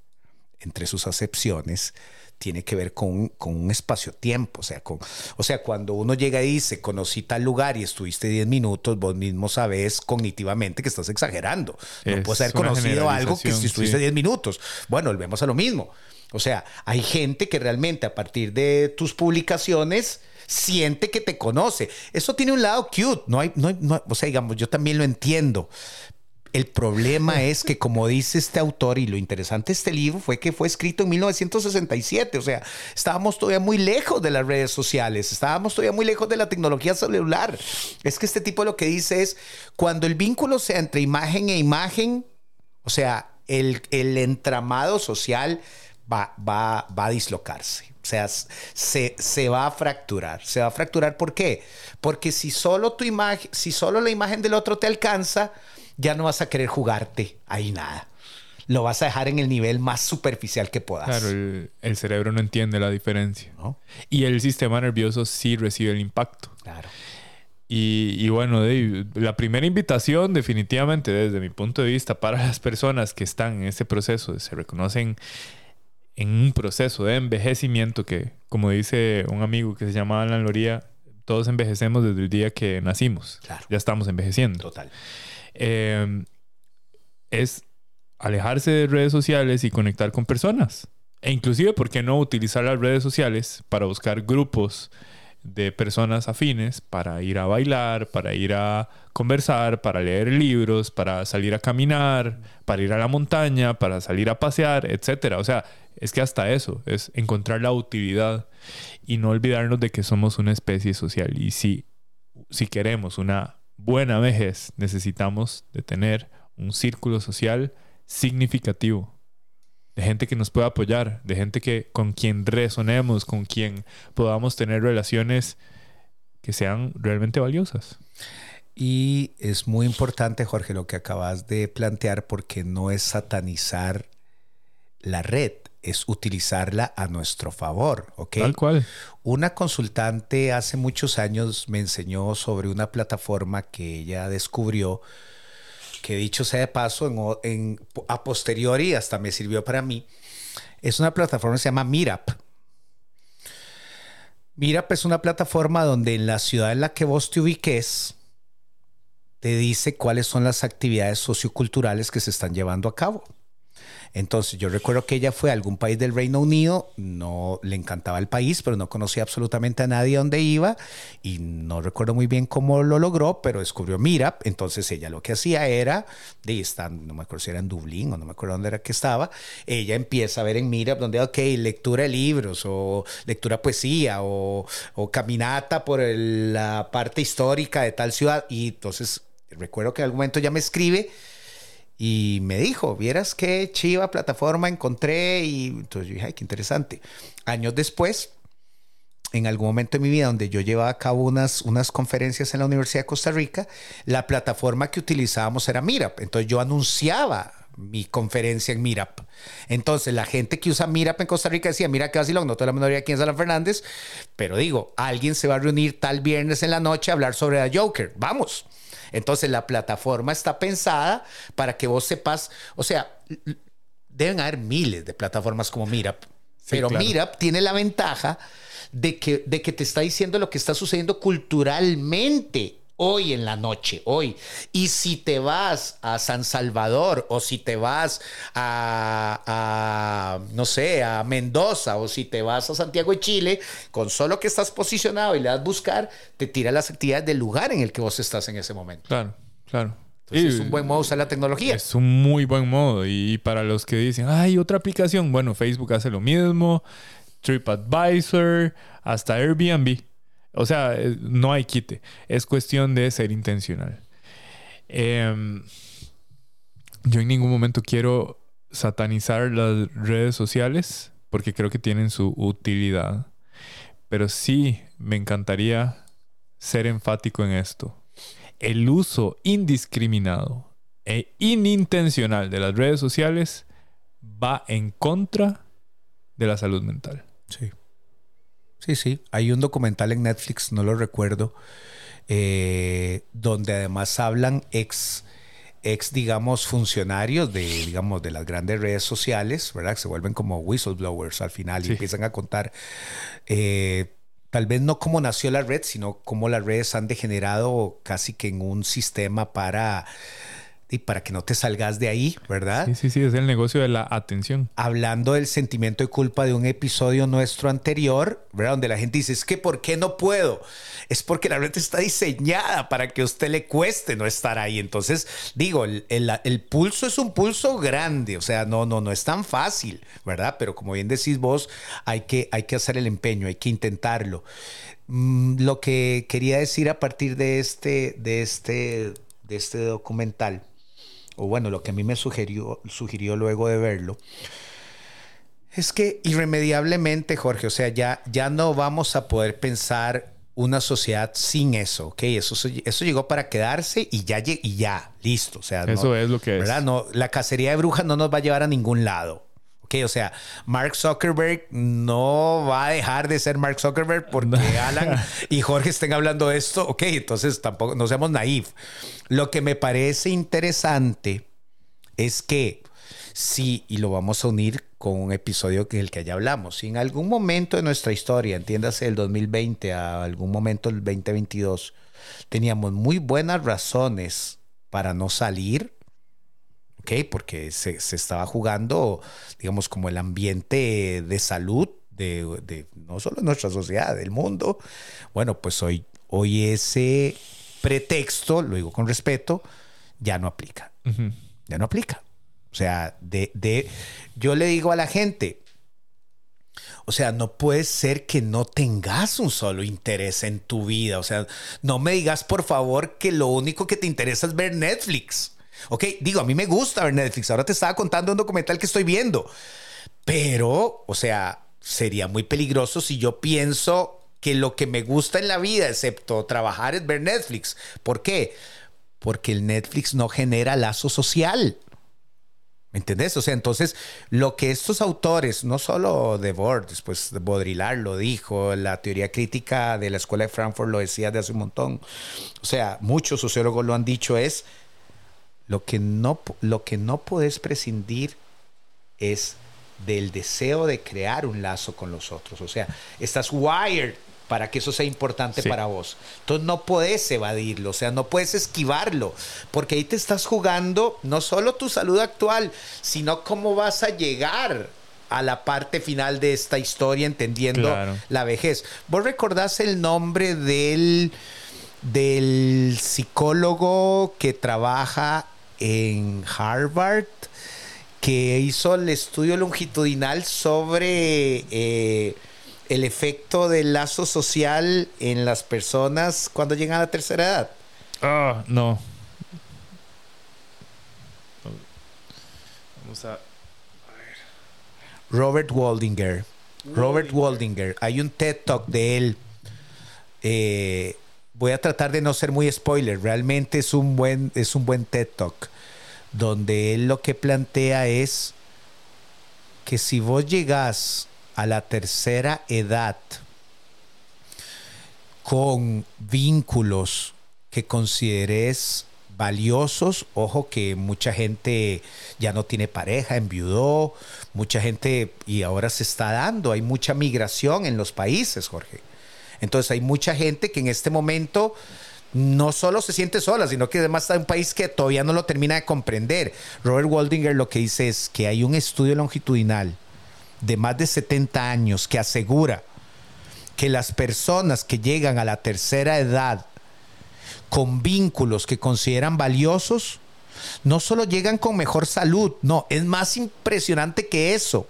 entre sus acepciones, tiene que ver con, con un espacio-tiempo. O sea, con, o sea, cuando uno llega y dice, conocí tal lugar y estuviste 10 minutos, vos mismo sabes cognitivamente que estás exagerando. No puedes haber conocido algo que si estuviste 10 minutos. Bueno, volvemos a lo mismo. O sea, hay gente que realmente a partir de tus publicaciones siente que te conoce. Eso tiene un lado cute, no hay, no, no o sea, digamos, yo también lo entiendo, el problema es que, como dice este autor, y lo interesante de este libro fue que fue escrito en 1967, o sea, estábamos todavía muy lejos de las redes sociales, estábamos todavía muy lejos de la tecnología celular. Es que este tipo lo que dice es, cuando el vínculo sea entre imagen e imagen, o sea, el, entramado social va, va, va a dislocarse. O sea, se, se, va a fracturar. Se va a fracturar, ¿por qué? Porque si solo tu imagen, si solo la imagen del otro te alcanza, ya no vas a querer jugarte ahí nada. Lo vas a dejar en el nivel más superficial que puedas. Claro, el, cerebro no entiende la diferencia. Y el sistema nervioso sí recibe el impacto. Claro. Y, bueno, la primera invitación definitivamente desde mi punto de vista para las personas que están en ese proceso, se reconocen en un proceso de envejecimiento que, como dice un amigo que se llama Alan Loría, todos envejecemos desde el día que nacimos. Ya estamos envejeciendo. Total. Em, es alejarse de redes sociales y conectar con personas. E inclusive, ¿por qué no utilizar las redes sociales para buscar grupos de personas afines para ir a bailar, para ir a conversar, para leer libros, para salir a caminar, para ir a la montaña, para salir a pasear, etcétera? O sea, es que hasta eso es encontrar la utilidad y no olvidarnos de que somos una especie social y si si queremos una buena vejez necesitamos de tener un círculo social significativo, de gente que nos pueda apoyar, de gente que con quien resonemos, con quien podamos tener relaciones que sean realmente valiosas. Y es muy importante, Jorge, lo que acabas de plantear, porque no es satanizar la red, es utilizarla a nuestro favor, ¿ok? Tal cual. Una consultante hace muchos años me enseñó sobre una plataforma que ella descubrió, que dicho sea de paso, en, a posteriori hasta me sirvió para mí. Es una plataforma que se llama Mirap. Mirap es una plataforma donde en la ciudad en la que vos te ubiques, te dice cuáles son las actividades socioculturales que se están llevando a cabo. Entonces yo recuerdo que ella fue a algún país del Reino Unido, no le encantaba el país, pero no conocía absolutamente a nadie donde iba y no recuerdo muy bien cómo lo logró, pero descubrió Mirap. Entonces ella lo que hacía era, de estar, no me acuerdo si era en Dublín o no me acuerdo dónde era que estaba, ella empieza a ver en Mirap donde, ok, lectura de libros o lectura poesía o, o caminata por la parte histórica de tal ciudad y entonces recuerdo que en algún momento ya me escribe y me dijo, vieras qué chiva plataforma encontré y entonces yo dije, ay, qué interesante. Años después, en algún momento de mi vida donde yo llevaba a cabo unas, unas conferencias en la Universidad de Costa Rica, la plataforma que utilizábamos era Mirap. Entonces yo anunciaba mi conferencia en Mirap. Entonces la gente que usa Mirap en Costa Rica decía, mira qué vacilón, no toda la minoría aquí en San Fernández, pero digo, alguien se va a reunir tal viernes en la noche a hablar sobre la Joker. Vamos. Entonces la plataforma está pensada para que vos sepas, o sea, deben haber miles de plataformas como Mirap, pero Mirap tiene la ventaja de que, de que te está diciendo lo que está sucediendo culturalmente hoy en la noche, hoy. Y si te vas a San Salvador o si te vas a, no sé, a Mendoza o si te vas a Santiago de Chile, con solo que estás posicionado y le das buscar, te tira las actividades del lugar en el que vos estás en ese momento. Claro, claro. es un buen modo usar la tecnología. Es un muy buen modo. Y para los que dicen, hay otra aplicación, bueno, Facebook hace lo mismo, TripAdvisor, hasta Airbnb. O sea, eh, no hay quite. Es cuestión de ser intencional. Em, yo en ningún momento quiero satanizar las redes sociales porque creo que tienen su utilidad. Pero sí me encantaría ser enfático en esto. El uso indiscriminado e inintencional de las redes sociales va en contra de la salud mental. Sí. Sí, sí. Hay un documental en Netflix, no lo recuerdo, eh, donde además hablan ex, ex, digamos, funcionarios de, digamos, de las grandes redes sociales, ¿verdad? Que se vuelven como whistleblowers al final y empiezan a contar, eh, tal vez no cómo nació la red, sino cómo las redes han degenerado casi que en un sistema para y para que no te salgas de ahí, ¿verdad? Sí, sí, sí, es el negocio de la atención. Hablando del sentimiento de culpa de un episodio nuestro anterior, ¿verdad? Donde la gente dice, es que ¿por qué no puedo? Es porque la red está diseñada para que a usted le cueste no estar ahí. Entonces, digo, el, el, pulso es un pulso grande, o sea, no, no, no es tan fácil, ¿verdad? Pero como bien decís vos, hay que, hay que hacer el empeño, hay que intentarlo. Mm, lo que quería decir a partir de este, de este, de este documental o bueno, lo que a mí me sugirió, sugirió luego de verlo, es que irremediablemente, Jorge, o sea, ya, ya no vamos a poder pensar una sociedad sin eso, ¿ok? Eso, eso llegó para quedarse y ya, y ya, listo. O sea, eso es lo que ¿verdad? es. No, la cacería de brujas no nos va a llevar a ningún lado. O sea, Mark Zuckerberg no va a dejar de ser Mark Zuckerberg porque *laughs* Alan y Jorge estén hablando de esto, ok, entonces tampoco, no seamos naif. Lo que me parece interesante es que sí, y lo vamos a unir con un episodio en el que ya hablamos, si en algún momento de nuestra historia, entiéndase el 2020 a algún momento del 2022, teníamos muy buenas razones para no salir, ¿ok? Porque se, estaba jugando, digamos, como el ambiente de salud de, no solo nuestra sociedad, del mundo. Bueno, pues hoy, hoy ese pretexto, lo digo con respeto, ya no aplica. Ya no aplica. O sea, de, de, yo le digo a la gente, o sea, no puede ser que no tengas un solo interés en tu vida. O sea, no me digas por favor que lo único que te interesa es ver Netflix. Ok, digo, a mí me gusta ver Netflix. Ahora te estaba contando un documental que estoy viendo. Pero, o sea, sería muy peligroso si yo pienso que lo que me gusta en la vida, excepto trabajar, es ver Netflix. ¿Por qué? Porque el Netflix no genera lazo social. ¿Me entendés? O sea, entonces, lo que estos autores, no solo de Bord, después de Baudrillard lo dijo, la teoría crítica de la Escuela de Frankfurt lo decía de hace un montón, o sea, muchos sociólogos lo han dicho, es lo que no, lo que no puedes prescindir es del deseo de crear un lazo con los otros. O sea, estás wired para que eso sea importante para vos. Entonces no puedes evadirlo, o sea, no puedes esquivarlo, porque ahí te estás jugando no solo tu salud actual, sino cómo vas a llegar a la parte final de esta historia entendiendo la vejez. ¿Vos recordás el nombre del, del psicólogo que trabaja en Harvard que hizo el estudio longitudinal sobre eh, el efecto del lazo social en las personas cuando llegan a la tercera edad. Ah, no. Vamos a, Robert Waldinger. Robert Waldinger. Hay un TED Talk de él. Eh, voy a tratar de no ser muy spoiler. Realmente es un buen, es un buen TED Talk donde él lo que plantea es que si vos llegás a la tercera edad con vínculos que consideres valiosos, ojo que mucha gente ya no tiene pareja, enviudó, mucha gente y ahora se está dando, hay mucha migración en los países, Jorge. Entonces hay mucha gente que en este momento no solo se siente sola, sino que además está en un país que todavía no lo termina de comprender. Robert Waldinger lo que dice es que hay un estudio longitudinal de más de 70 años que asegura que las personas que llegan a la tercera edad con vínculos que consideran valiosos, no solo llegan con mejor salud, no, es más impresionante que eso.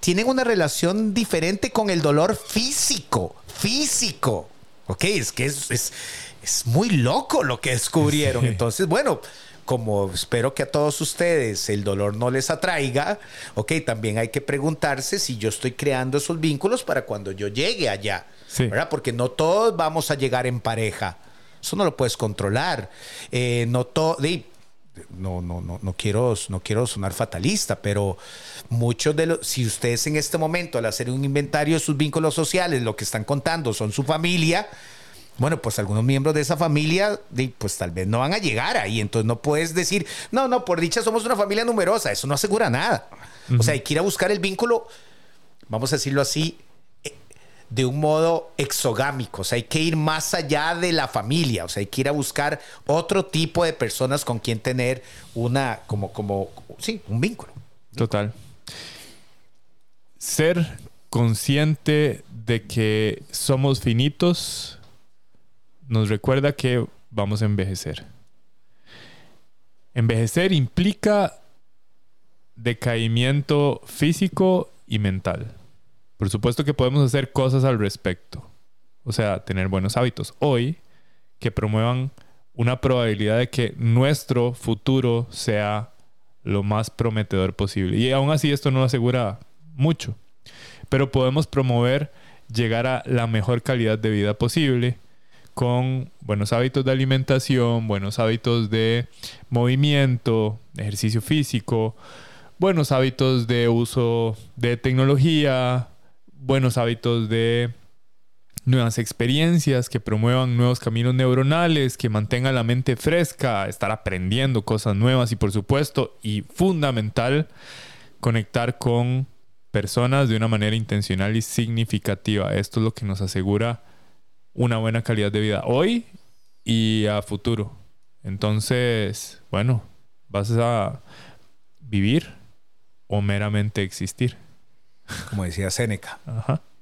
Tienen una relación diferente con el dolor físico, físico. Ok, es que es, es, muy loco lo que descubrieron. Entonces, bueno, como espero que a todos ustedes el dolor no les atraiga, ok, también hay que preguntarse si yo estoy creando esos vínculos para cuando yo llegue allá, ¿verdad? Porque no todos vamos a llegar en pareja. Eso no lo puedes controlar. Eh, no todo. No, no, no, no quiero, no quiero sonar fatalista, pero muchos de los, si ustedes en este momento al hacer un inventario de sus vínculos sociales, lo que están contando son su familia, bueno, pues algunos miembros de esa familia, pues tal vez no van a llegar ahí. Entonces no puedes decir, no, no, por dicha somos una familia numerosa. Eso no asegura nada. O sea, hay que ir a buscar el vínculo, vamos a decirlo así, de un modo exogámico. O sea, hay que ir más allá de la familia. O sea, hay que ir a buscar otro tipo de personas con quien tener una, como, como, sí, un vínculo. Total. Ser consciente de que somos finitos nos recuerda que vamos a envejecer. Envejecer implica decaimiento físico y mental. Por supuesto que podemos hacer cosas al respecto. O sea, tener buenos hábitos hoy que promuevan una probabilidad de que nuestro futuro sea lo más prometedor posible. Y aún así esto no asegura mucho. Pero podemos promover llegar a la mejor calidad de vida posible con buenos hábitos de alimentación, buenos hábitos de movimiento, ejercicio físico, buenos hábitos de uso de tecnología, buenos hábitos de nuevas experiencias que promuevan nuevos caminos neuronales, que mantengan la mente fresca, estar aprendiendo cosas nuevas y por supuesto y fundamental conectar con personas de una manera intencional y significativa. Esto es lo que nos asegura una buena calidad de vida hoy y a futuro. Entonces, bueno, vas a vivir o meramente existir. Como decía Séneca.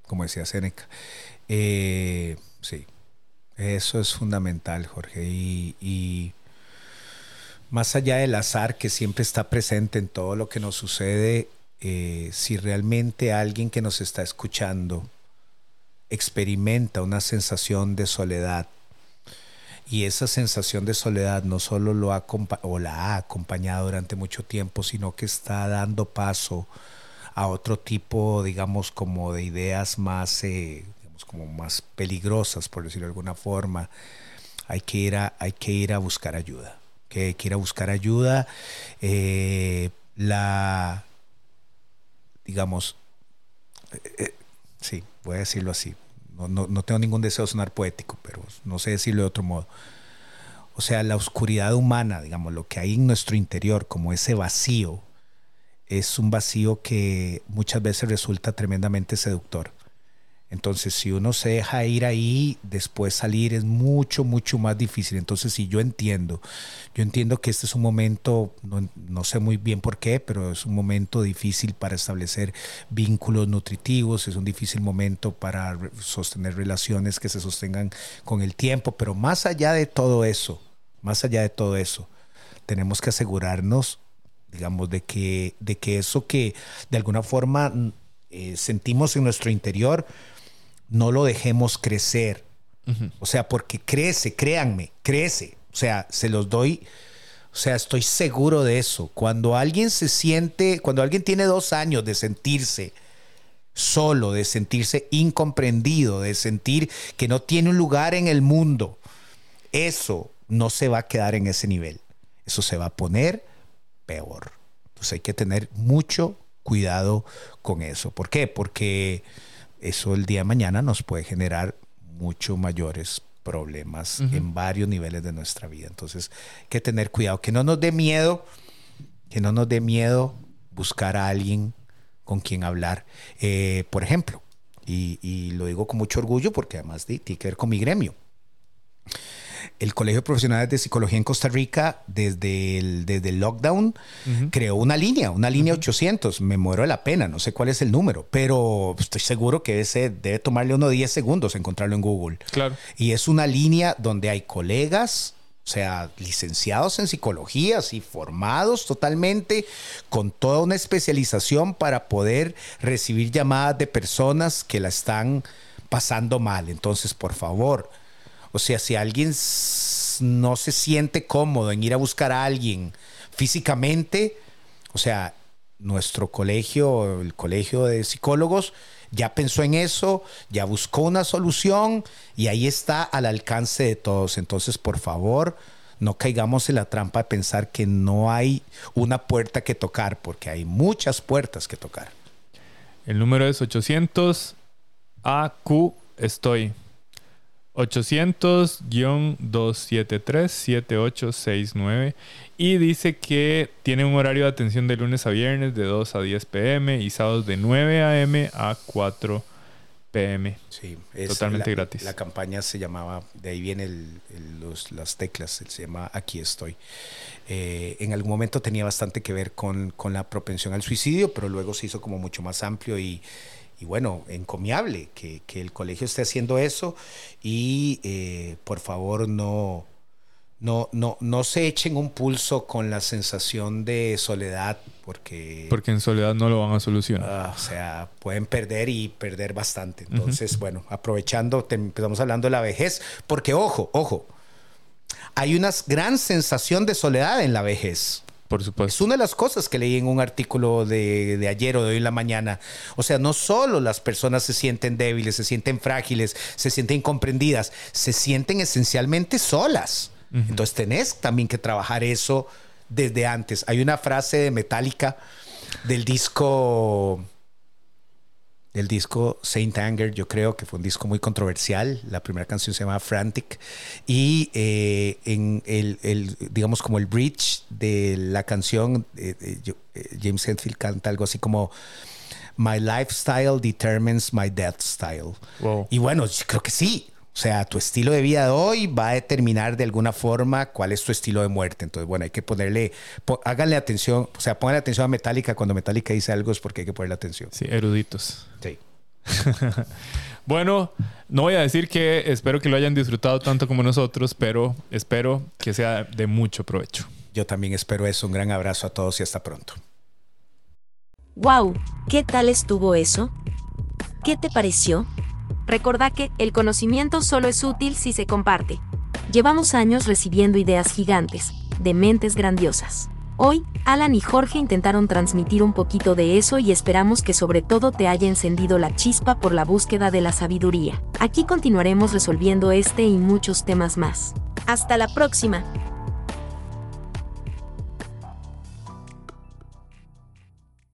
Como decía Séneca. Eh, sí, eso es fundamental, Jorge. Y, y, más allá del azar que siempre está presente en todo lo que nos sucede, eh, si realmente alguien que nos está escuchando experimenta una sensación de soledad. Y esa sensación de soledad no solo lo ha o la ha acompañado durante mucho tiempo, sino que está dando paso a otro tipo, digamos, como de ideas más, eh, como más peligrosas, por decirlo de alguna forma. Hay que ir a, hay que ir a buscar ayuda. Que que ir a buscar ayuda. Eh, la, digamos, eh, sí, voy a decirlo así. No, tengo ningún deseo de sonar poético, pero no sé decirlo de otro modo. O sea, la oscuridad humana, digamos, lo que hay en nuestro interior, como ese vacío, es un vacío que muchas veces resulta tremendamente seductor. Entonces, si uno se deja ir ahí, después salir es mucho, mucho más difícil. Entonces, si yo entiendo, yo entiendo que este es un momento, no, sé muy bien por qué, pero es un momento difícil para establecer vínculos nutritivos, es un difícil momento para sostener relaciones que se sostengan con el tiempo, pero más allá de todo eso, más allá de todo eso, tenemos que asegurarnos, digamos, de que, de que eso que de alguna forma eh, sentimos en nuestro interior, no lo dejemos crecer. O sea, porque crece, créanme, crece. O sea, se los doy, o sea, estoy seguro de eso. Cuando alguien se siente, cuando alguien tiene dos años de sentirse solo, de sentirse incomprendido, de sentir que no tiene un lugar en el mundo, eso no se va a quedar en ese nivel. Eso se va a poner peor. Entonces hay que tener mucho cuidado con eso. ¿Por qué? Porque eso el día de mañana nos puede generar mucho mayores problemas en varios niveles de nuestra vida. Entonces, hay que tener cuidado, que no nos dé miedo, que no nos dé miedo buscar a alguien con quien hablar. Eh, por ejemplo, y, lo digo con mucho orgullo porque además tiene que ver con mi gremio el Colegio de Profesionales de Psicología en Costa Rica, desde el, desde el lockdown, creó una línea, una línea 800. Me muero de la pena, no sé cuál es el número, pero estoy seguro que ese debe tomarle unos 10 segundos encontrarlo en Google. Claro. Y es una línea donde hay colegas, o sea, licenciados en psicología, y formados totalmente, con toda una especialización para poder recibir llamadas de personas que la están pasando mal. Entonces, por favor, o sea, si alguien no se siente cómodo en ir a buscar a alguien físicamente, o sea, nuestro colegio, el colegio de psicólogos, ya pensó en eso, ya buscó una solución y ahí está al alcance de todos. Entonces, por favor, no caigamos en la trampa de pensar que no hay una puerta que tocar, porque hay muchas puertas que tocar. El número es 800 AQ estoy. 800-273-7869 y dice que tiene un horario de atención de lunes a viernes de 2 a 10 pm y sábados de 9 am a 4 pm. Sí, es totalmente la, gratis. La campaña se llamaba, de ahí vienen las teclas, se llama Aquí estoy. Eh, en algún momento tenía bastante que ver con, con la propensión al suicidio, pero luego se hizo como mucho más amplio y y bueno, encomiable que, el colegio esté haciendo eso y eh, por favor no, no, no, no se echen un pulso con la sensación de soledad porque... Porque en soledad no lo van a solucionar. Ah, o sea, pueden perder y perder bastante. Entonces, bueno, aprovechando, empezamos hablando de la vejez, porque ojo, ojo, hay una gran sensación de soledad en la vejez. Por supuesto. Es una de las cosas que leí en un artículo de, ayer o de hoy en la mañana. O sea, no solo las personas se sienten débiles, se sienten frágiles, se sienten incomprendidas, se sienten esencialmente solas. Entonces tenés también que trabajar eso desde antes. Hay una frase de Metallica del disco el disco Saint Anger, yo creo que fue un disco muy controversial. La primera canción se llama Frantic. Y eh, en el, digamos, como el bridge de la canción, eh, eh, James Hetfield canta algo así como My lifestyle determines my death style. Y bueno, creo que sí. O sea, tu estilo de vida de hoy va a determinar de alguna forma cuál es tu estilo de muerte. Entonces, bueno, hay que ponerle, háganle atención, o sea, pónganle atención a Metallica. Cuando Metallica dice algo es porque hay que ponerle atención. Sí, eruditos. Sí. *laughs* bueno, no voy a decir que espero que lo hayan disfrutado tanto como nosotros, pero espero que sea de mucho provecho. Yo también espero eso. Un gran abrazo a todos y hasta pronto. ¡Wow! ¿Qué tal estuvo eso? ¿Qué te pareció? Recordá que el conocimiento solo es útil si se comparte. Llevamos años recibiendo ideas gigantes, de mentes grandiosas. Hoy, Alan y Jorge intentaron transmitir un poquito de eso y esperamos que sobre todo te haya encendido la chispa por la búsqueda de la sabiduría. Aquí continuaremos resolviendo este y muchos temas más. Hasta la próxima.